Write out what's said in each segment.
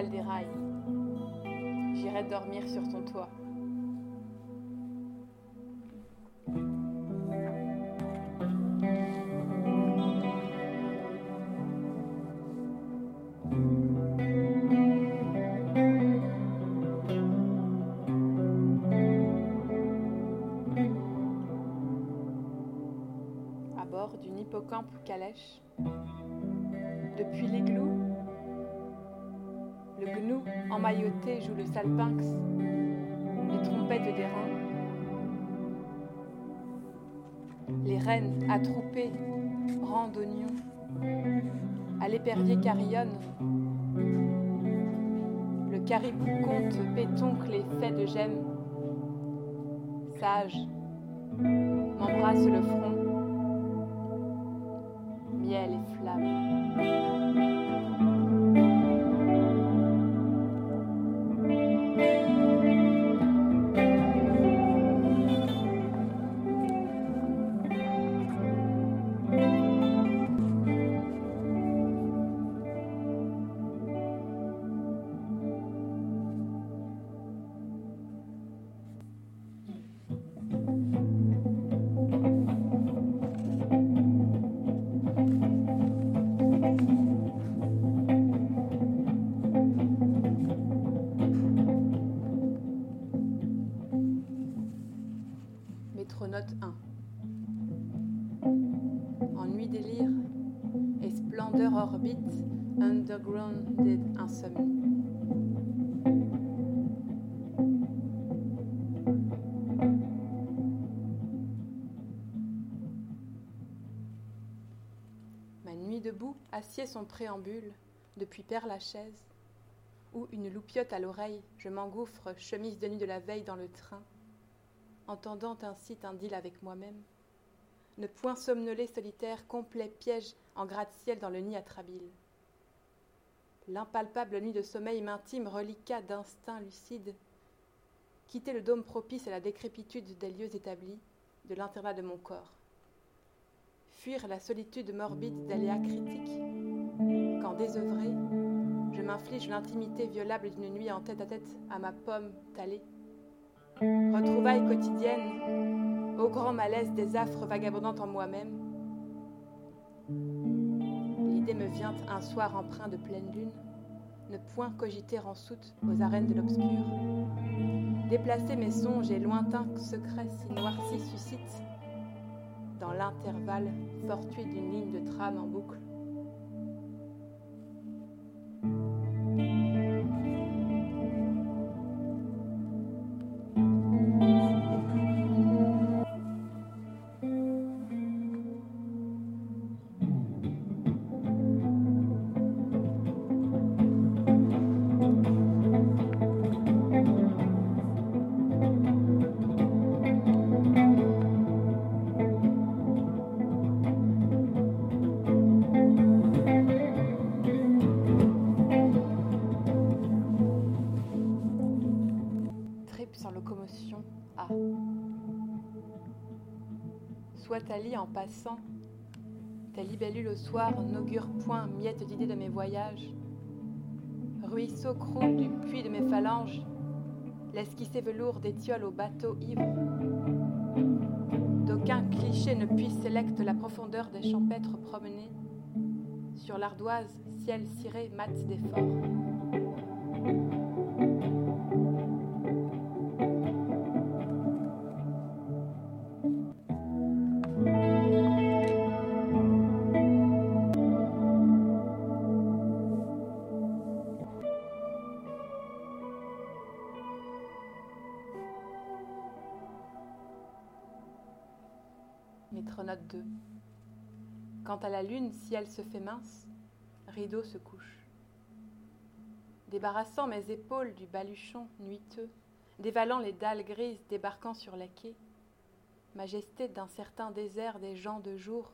des rails. J'irai dormir sur ton toit. À bord d'une hippocampe calèche, depuis l'igloo, le gnou emmailloté joue le salpinx, les trompettes des reins. Les rennes attroupées rendent oignons, à l'épervier carillonne. Le caribou compte pétoncle les faits de gemme. Sage, m'embrasse le front, miel et flamme. Assied son préambule depuis Père Lachaise, où une loupiote à l'oreille, je m'engouffre, chemise de nuit de la veille dans le train, entendant ainsi un deal avec moi-même. Ne point somnoler solitaire, complet piège en gratte-ciel dans le nid atrabile. L'impalpable nuit de sommeil m'intime, reliquat d'instinct lucide. Quitter le dôme propice à la décrépitude des lieux établis, de l'internat de mon corps. Fuir la solitude morbide d'aléas critiques, quand désœuvré, je m'inflige l'intimité violable d'une nuit en tête à tête à ma pomme talée. Retrouvailles quotidiennes, au grand malaise des affres vagabondantes en moi-même. L'idée me vient un soir empreint de pleine lune, ne point cogiter en soute aux arènes de l'obscur. Déplacer mes songes et lointains secrets si noircis suscitent, dans l'intervalle fortuit d'une ligne de trame en boucle. Ta libellule au soir n'augure point miette d'idées de mes voyages. Ruisseau croule du puits de mes phalanges, l'esquissé velours d'étiole au bateau ivre. D'aucun cliché ne puisse sélecte la profondeur des champêtres promenés. Sur l'ardoise, ciel ciré mat d'efforts. Métronote Quant à la lune, si elle se fait mince, rideau se couche. Débarrassant mes épaules du baluchon nuiteux, dévalant les dalles grises débarquant sur les quais, majesté d'un certain désert des gens de jour,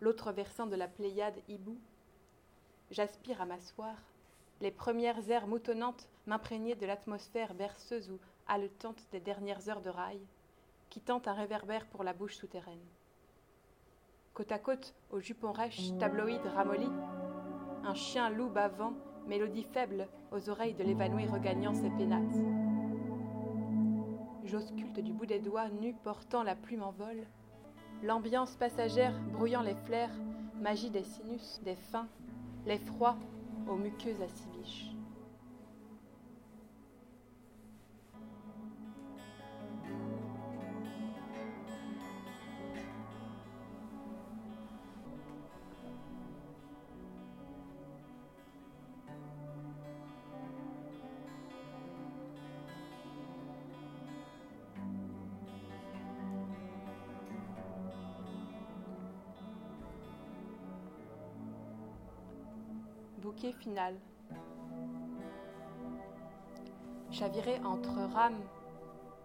l'autre versant de la Pléiade hibou, j'aspire à m'asseoir, les premières airs moutonnantes m'imprégner de l'atmosphère berceuse ou haletante des dernières heures de rail, quittant un réverbère pour la bouche souterraine côte à côte au jupon rêche tabloïd ramolli, un chien loup bavant mélodie faible aux oreilles de l'évanouie regagnant ses pénates. J'ausculte du bout des doigts, nu portant la plume en vol, l'ambiance passagère brouillant les flaires, magie des sinus, des fins, les froids aux muqueuses à bouquet final. Chavirer entre rames,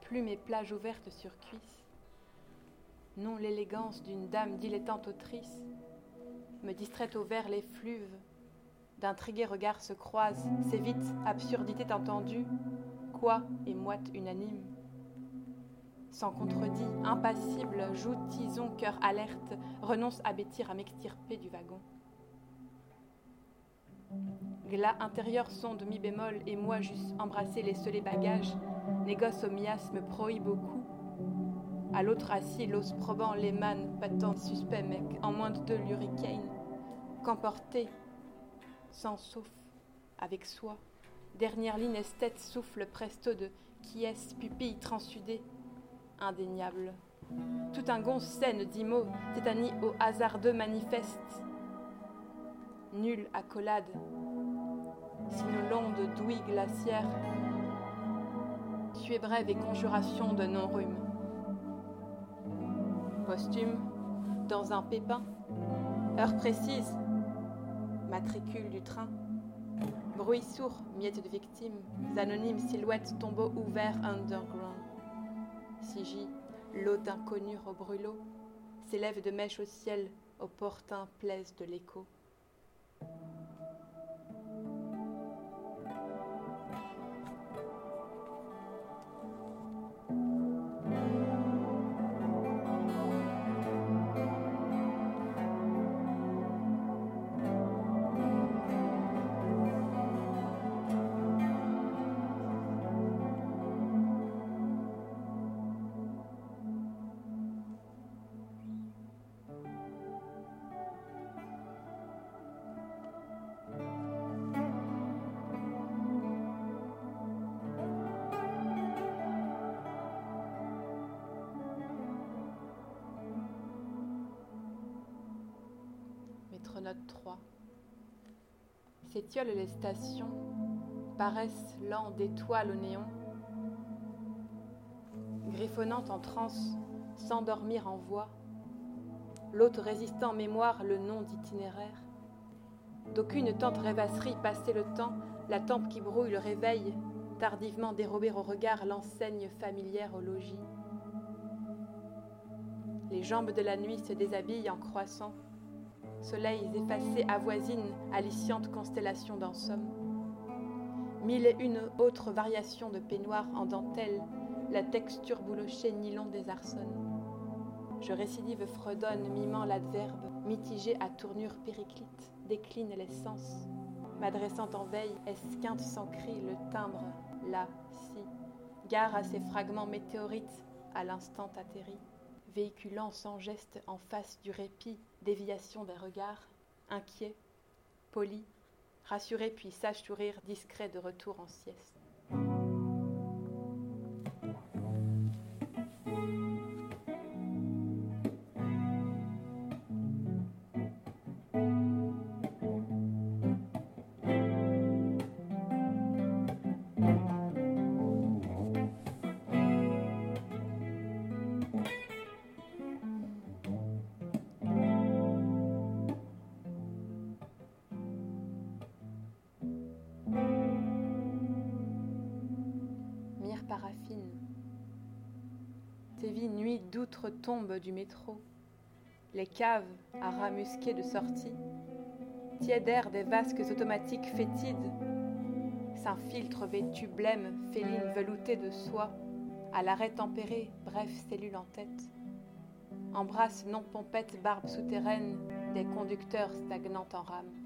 plumes et plages ouvertes sur cuisses. Non l'élégance d'une dame dilettante autrice, me distrait au vert les fluves. D'intrigués regards se croisent, vite absurdité entendue, quoi et moite unanime? Sans contredit, impassible, joue tison, cœur alerte, renonce à bêtir à m'extirper du wagon. Glas intérieur son de mi bémol et moi juste embrasser les seuls bagages. Négoce au miasme prohibe beaucoup. À l'autre assis, l'os probant les mannes, battant suspect mec, en moins de deux l'hurricane. Qu'emporter, sans sauf, avec soi. Dernière ligne esthète souffle presto de qui est pupille transudée, indéniable. Tout un gonce scène d'immo, tétanie au hasardeux manifeste. Nulle accolade, nous l'onde douille glaciaire, tu es brève et conjuration de non-rhume. Posthume, dans un pépin, heure précise, matricule du train, bruit sourd, miettes de victimes, anonymes silhouettes, tombeaux ouverts underground. Sigi, l'eau d'inconnu au brûlot, s'élève de mèche au ciel, au portin plaise de l'écho. Note 3. S'étiolent les stations, paraissent lents d'étoiles au néon, griffonnant en transe, s'endormir en voix, l'autre résistant en mémoire le nom d'itinéraire. D'aucune tente rêvasserie passer le temps, la tempe qui brouille le réveil, tardivement dérober au regard l'enseigne familière au logis. Les jambes de la nuit se déshabillent en croissant, soleils effacés avoisinent aliciantes constellations d'en somme. Mille et une autres variations de peignoir en dentelle, la texture boulochée nylon désarçonne. Je récidive fredonne, mimant l'adverbe, mitigé à tournure périclite, décline les sens. M'adressant en veille, esquinte sans cri le timbre, là, si, gare à ces fragments météorites à l'instant atterri véhiculant sans geste en face du répit, déviation des regards, inquiet, poli, rassuré puis sage sourire discret de retour en sieste. Séville nuit d'outre-tombe du métro. Les caves à ramusquer de sortie, tiède des vasques automatiques fétides, s'infiltre vêtu blême, féline veloutée de soie, à l'arrêt tempéré, bref cellule en tête. Embrasse non pompette barbe souterraine des conducteurs stagnants en rame.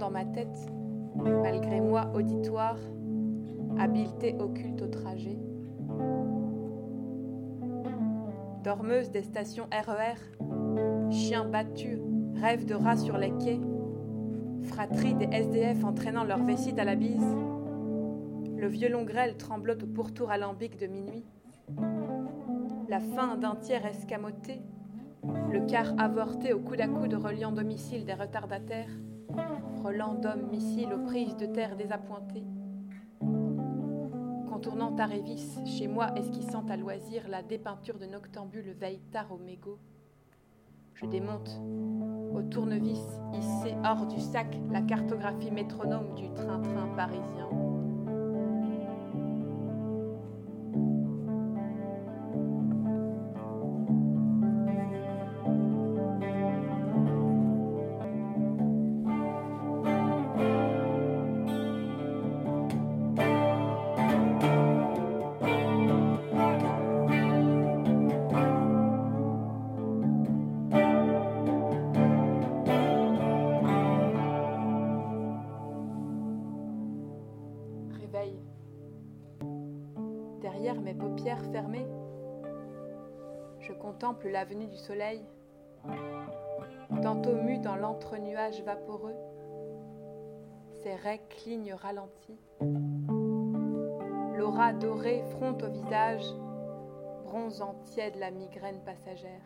Dans ma tête, malgré moi auditoire, habileté occulte au trajet. Dormeuse des stations RER, e chien battu, rêve de rats sur les quais, fratrie des SDF entraînant leur vessie à la bise, le violon grêle tremblote au pourtour alambic de minuit, la fin d'un tiers escamoté, le quart avorté au coude à coude reliant domicile des retardataires, relant d'hommes missiles aux prises de terre désappointées. Contournant Tarévis, chez moi esquissant à loisir la dépeinture de noctambule veille tard au mégot. Je démonte au tournevis, hissé hors du sac, la cartographie métronome du train-train parisien. Derrière mes paupières fermées, je contemple l'avenue du soleil, tantôt mu dans l'entre-nuage vaporeux, ses raies clignes ralenties. L'aura dorée fronte au visage, bronzant tiède la migraine passagère.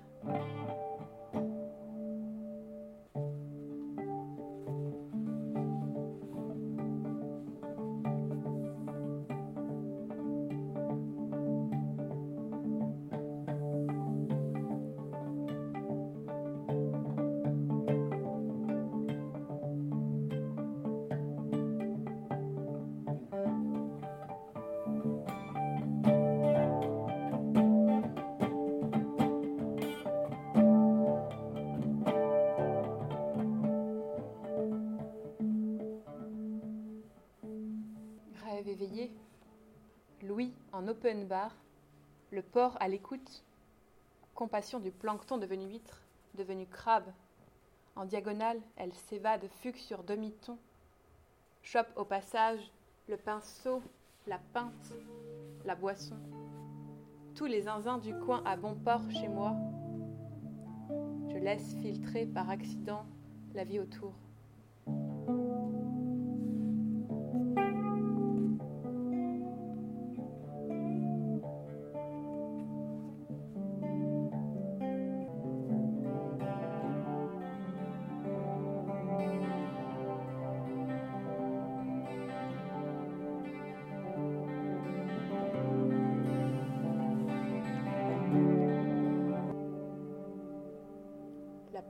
Louis en open bar, le porc à l'écoute, compassion du plancton devenu huître, devenu crabe. En diagonale, elle s'évade, fugue sur demi-ton, chope au passage le pinceau, la pinte, la boisson. Tous les zinzins du coin à bon port chez moi. Je laisse filtrer par accident la vie autour.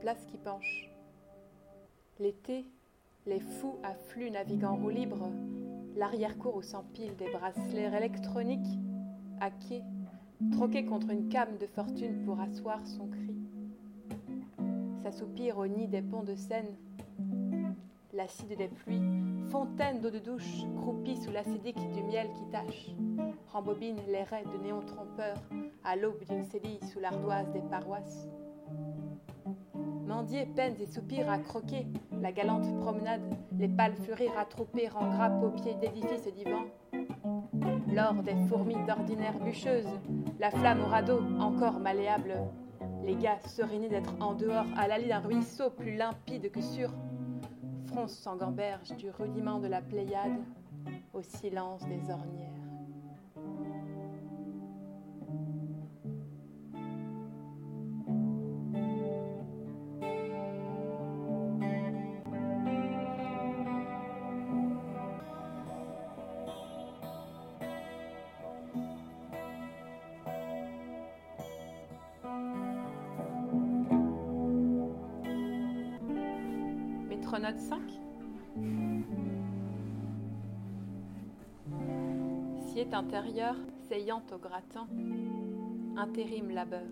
Place qui penche. L'été, les fous affluent naviguant en roue libre, l'arrière-cour où s'empilent des bracelets électroniques, hackés, troqués contre une came de fortune pour asseoir son cri. S'assoupir au nid des ponts de Seine, l'acide des pluies, fontaine d'eau de douche, croupie sous l'acidique du miel qui tâche, rembobine les raies de néons trompeurs à l'aube d'une cédille sous l'ardoise des paroisses mendier, peines et soupirs à croquer, la galante promenade, les pâles à tromper en grappe au pied d'édifices divans. L'or des fourmis d'ordinaire bûcheuse, la flamme au radeau encore malléable, les gars serénés d'être en dehors à l'allée d'un ruisseau plus limpide que sûr, fronce sans gamberge du rudiment de la Pléiade au silence des ornières. Siète intérieur, saillant au gratin, intérim labeur.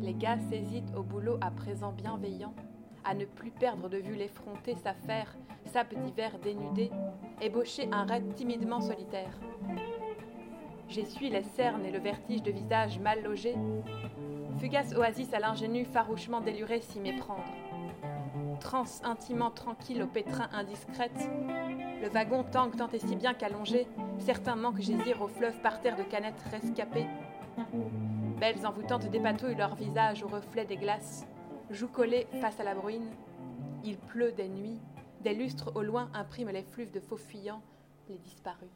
Les gars s'hésitent au boulot à présent bienveillant, à ne plus perdre de vue l'effronté s'affaire, sape d'hiver dénudé, ébaucher un raid timidement solitaire. J'essuie les cernes et le vertige de visage mal logé. Fugace oasis à l'ingénu farouchement déluré s'y méprendre. Transe intimement tranquille au pétrin indiscrète. Le wagon tangue tant et si bien qu'allongé, certains manquent gésir au fleuve par terre de canettes rescapées. Belles envoûtantes dépatouillent leur visage au reflet des glaces, joues collées face à la bruine. Il pleut des nuits, des lustres au loin impriment les fleuves de faux fuyants, les disparus.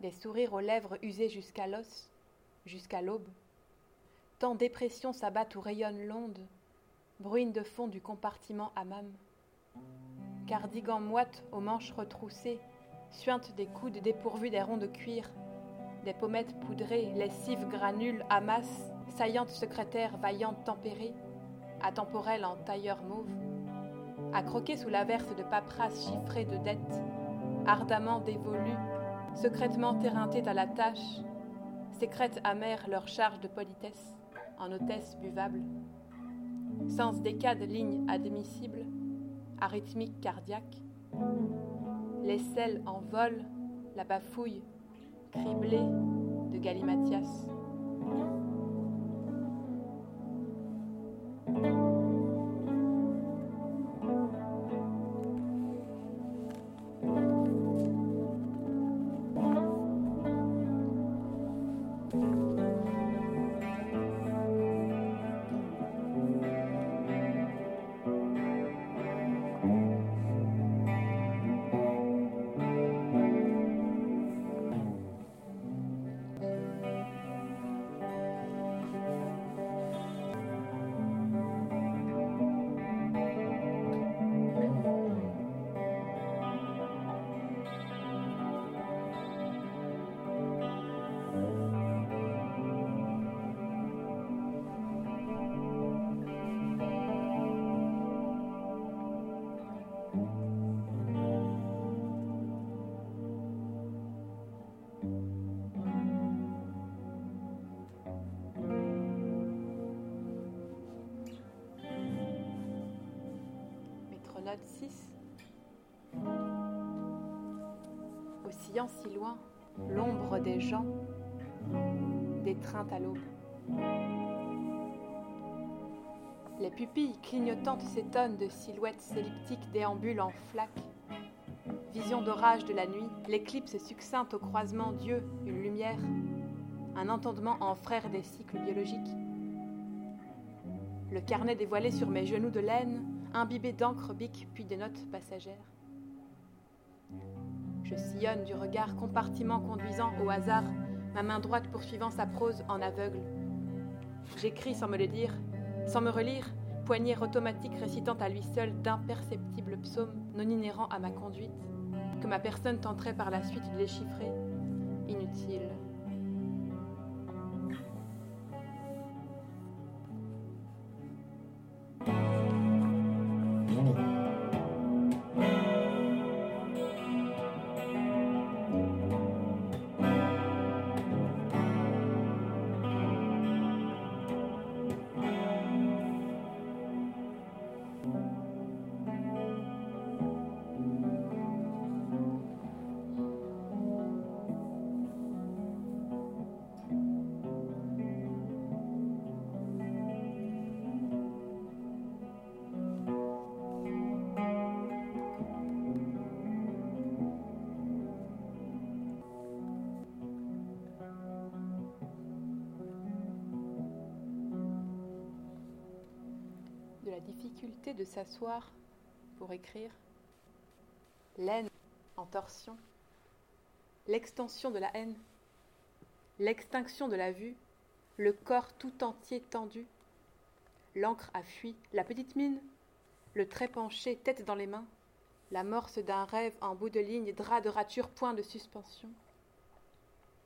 Des sourires aux lèvres usées jusqu'à l'os, jusqu'à l'aube. Tant dépression s'abattent où rayonne l'onde, bruine de fond du compartiment hammam. Cardigan moite aux manches retroussées, suinte des coudes dépourvus des ronds de cuir, des pommettes poudrées, lessives granules, amasses, saillantes secrétaires vaillantes tempérées, atemporelles en tailleur mauve à croquer sous l'averse de paperasses chiffrées de dettes, ardemment dévolues, secrètement éreintés à la tâche, sécrètent amères leur charge de politesse en hôtesse buvable. Sens décade ligne admissible, arythmique cardiaque, les selles en vol, la bafouille, criblée de galimatias. Note 6. Oscillant si loin, l'ombre des gens, d'étreinte à l'aube. Les pupilles clignotantes s'étonnent de silhouettes elliptiques déambulent en flaques. Vision d'orage de la nuit, l'éclipse succincte au croisement Dieu, une lumière, un entendement en frère des cycles biologiques. Le carnet dévoilé sur mes genoux de laine, imbibé d'encre bic puis des notes passagères. Je sillonne du regard compartiment conduisant au hasard, ma main droite poursuivant sa prose en aveugle. J'écris sans me le dire, sans me relire, poignée automatique récitant à lui seul d'imperceptibles psaumes non inhérents à ma conduite, que ma personne tenterait par la suite de déchiffrer. Inutile. De s'asseoir pour écrire, l'aine en torsion, l'extension de la haine, l'extinction de la vue, le corps tout entier tendu, l'encre a fui, la petite mine, le trait penché, tête dans les mains, l'amorce d'un rêve en bout de ligne, drap de rature, point de suspension,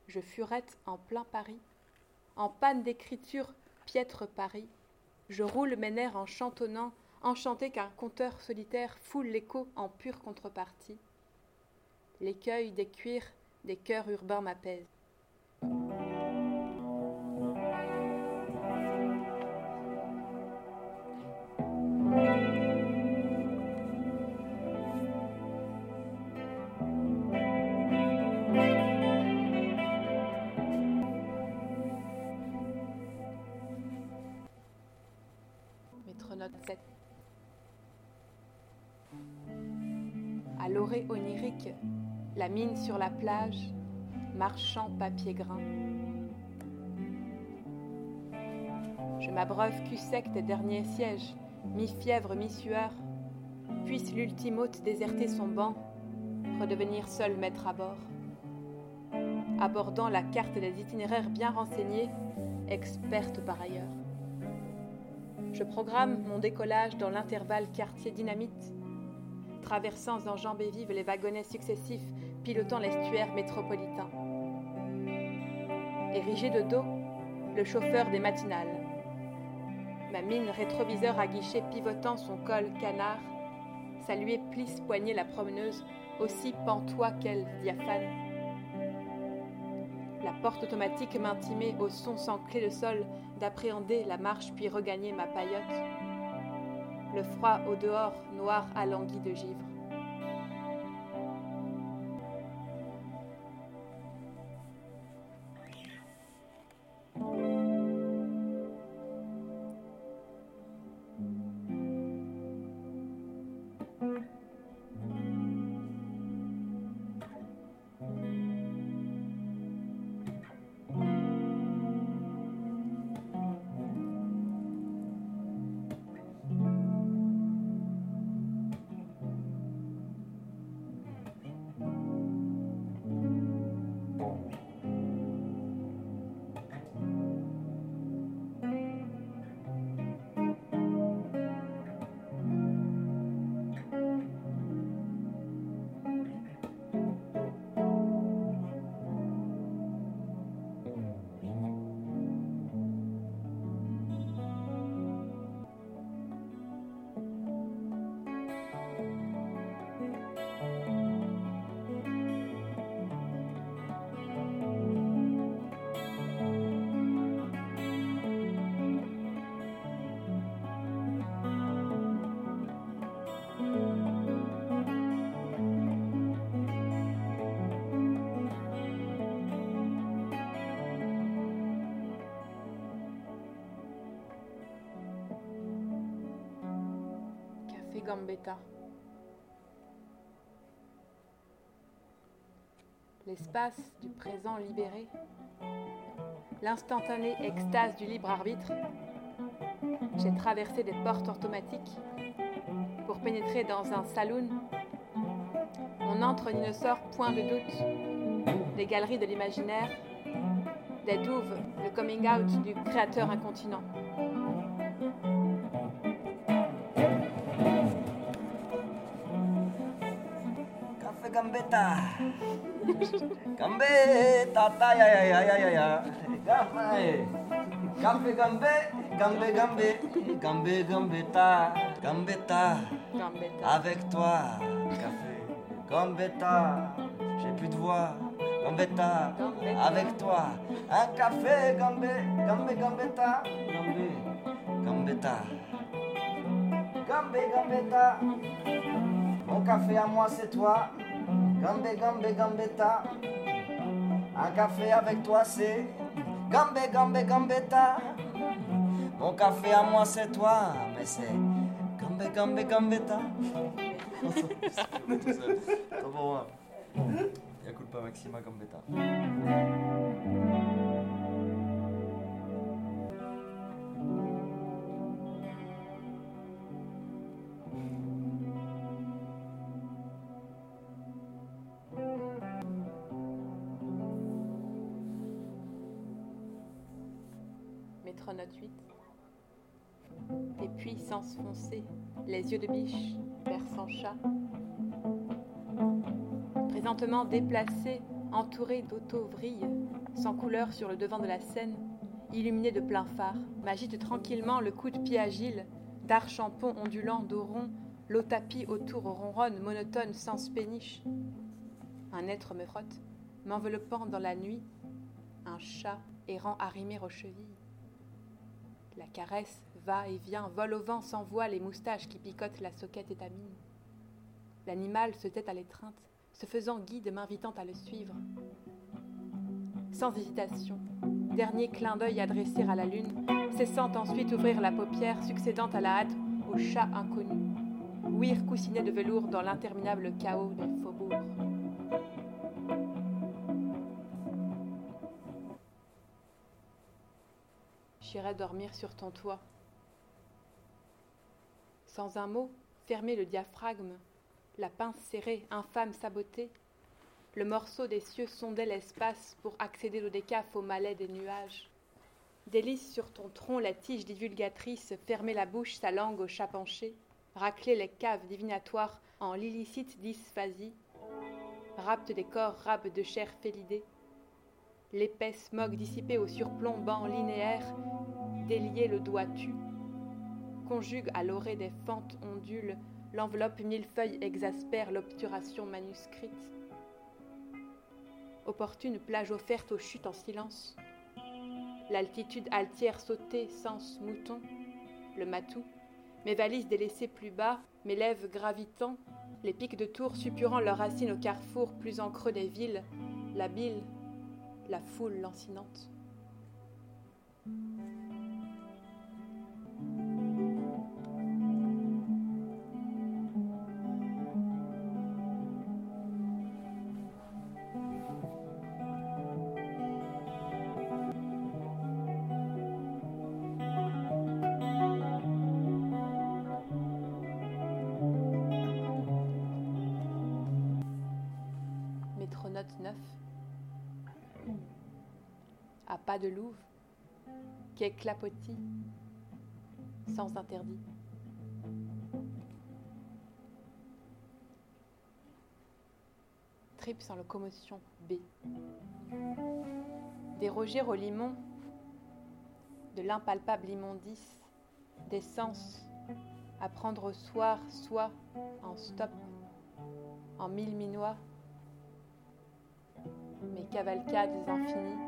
je furette en plein Paris, en panne d'écriture, piètre Paris, je roule mes nerfs en chantonnant, enchanté qu'un conteur solitaire foule l'écho en pure contrepartie. L'écueil des cuirs des cœurs urbains m'apaise. Métronote 7 À l'orée onirique, la mine sur la plage, marchant papier grain. Je m'abreuve cul sec des derniers sièges, mi-fièvre, mi-sueur. Puisse l'ultime hôte déserter son banc, redevenir seul maître à bord. Abordant la carte des itinéraires bien renseignés, experte par ailleurs. Je programme mon décollage dans l'intervalle quartier dynamite, traversant en jambes vives les wagonnets successifs pilotant l'estuaire métropolitain. Érigé de dos, le chauffeur des matinales. Ma mine rétroviseur à guichet pivotant son col canard, saluait plisse poignée la promeneuse, aussi pantois qu'elle diaphane. La porte automatique m'intimait au son sans clé de sol d'appréhender la marche puis regagner ma paillote. Le froid au dehors, noir alangui de givre. L'espace du présent libéré, l'instantanée extase du libre arbitre. J'ai traversé des portes automatiques pour pénétrer dans un saloon. On entre et ne sort point de doute. Des galeries de l'imaginaire, des douves, le coming out du créateur incontinent. Café Gambetta. Gambetta, ta ya ya ya ya ya ya. Gambé, Gambé Gambé, Gambé Gambetta, Gambetta. Gambetta. Avec toi, café. Gambetta, j'ai plus de voix. Gambetta, Gambetta. avec toi. Un café, Gambé, Gambé, Gambetta. Gambé, Gambetta. Gambé, Gambetta. Mon café à moi, c'est toi. Gambé, Gambé, Gambetta. Un café avec toi, c'est Gambé, Gambé, Gambetta. Mon café à moi, c'est toi. Mais c'est Gambé, Gambé, Gambetta. Trop bon, hein. Y'a culpa maxima Gambetta. Foncées, les yeux de biche, versant chat. Présentement déplacés entouré d'auto-vrilles, sans couleur sur le devant de la scène, illuminé de plein phare, m'agite tranquillement le coup de pied agile, d'archampon ondulant d'oron, l'eau tapis autour ronronne, monotone, sans péniche. Un être me frotte, m'enveloppant dans la nuit, un chat errant arrimé aux chevilles. La caresse va et vient, vole au vent, s'envoie les moustaches qui picotent la soquette étamine. L'animal se tait à l'étreinte, se faisant guide, m'invitant à le suivre. Sans hésitation, dernier clin d'œil adressé à la lune, cessant ensuite ouvrir la paupière, succédant à la hâte au chat inconnu, ouïr coussinet de velours dans l'interminable chaos des faubourgs. J'irai dormir sur ton toit. Sans un mot, fermer le diaphragme, la pince serrée, infâme sabotée, le morceau des cieux sondait l'espace pour accéder au décaf au malais des nuages. Délice sur ton tronc la tige divulgatrice, fermer la bouche, sa langue au chat penché, racler les caves divinatoires en l'illicite dysphasie, rapte des corps, rabe de chair félidée, l'épais smog dissipé au surplombant linéaire, délier le doigt tu, conjugue à l'orée des fentes ondules, l'enveloppe millefeuille exaspère l'obturation manuscrite. Opportune plage offerte aux chutes en silence. L'altitude altière sautée, sens mouton, le matou, mes valises délaissées plus bas, mes lèvres gravitant, les pics de tour suppurant leurs racines au carrefour plus en creux des villes, la bile, la foule lancinante. Pas de louve, quai clapotis, sans interdit. Trip sans locomotion B. Déroger au limon de l'impalpable immondice, d'essence à prendre au soir, soit en stop, en mille minois, mes cavalcades infinies